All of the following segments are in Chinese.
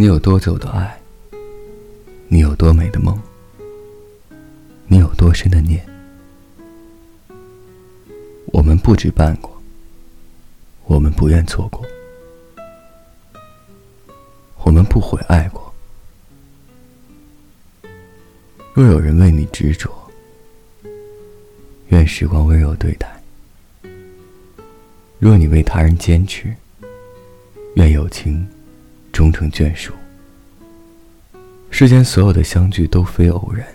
你有多久的爱？你有多美的梦？你有多深的念？我们不止办过，我们不愿错过，我们不悔爱过。若有人为你执着，愿时光温柔对待；若你为他人坚持，愿有情终成眷属。世间所有的相聚都非偶然，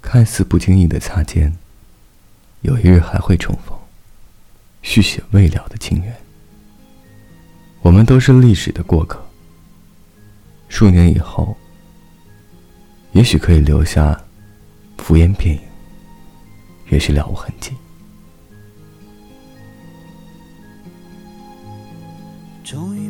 看似不经意的擦肩，有一日还会重逢，续写未了的情缘。我们都是历史的过客，数年以后。也许可以留下浮烟片影，也许了无痕迹。终于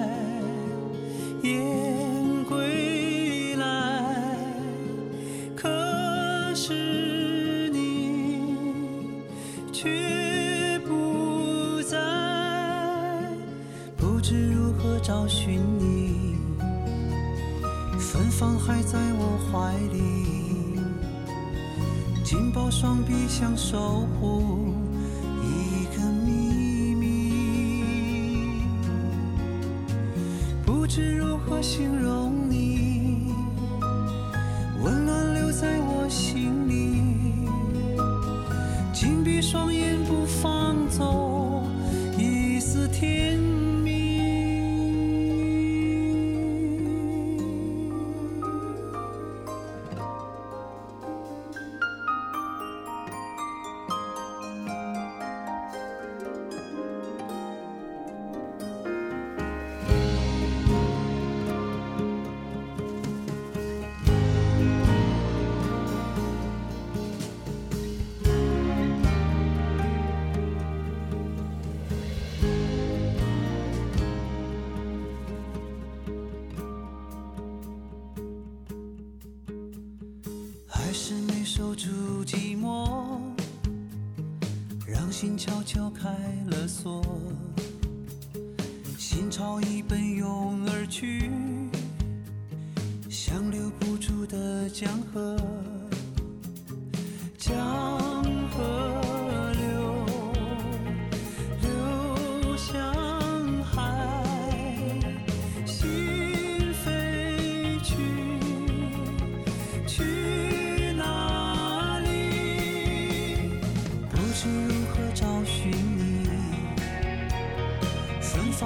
何找寻你。芬芳还在我怀里，紧抱双臂想守护一个秘密。不知如何形容你，温暖留在我心里，紧闭双眼不放于是没守住寂寞，让心悄悄开了锁，心潮已奔涌而去，像留不住的江河。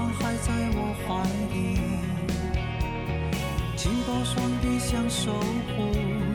还在我怀里，紧抱双臂想守护。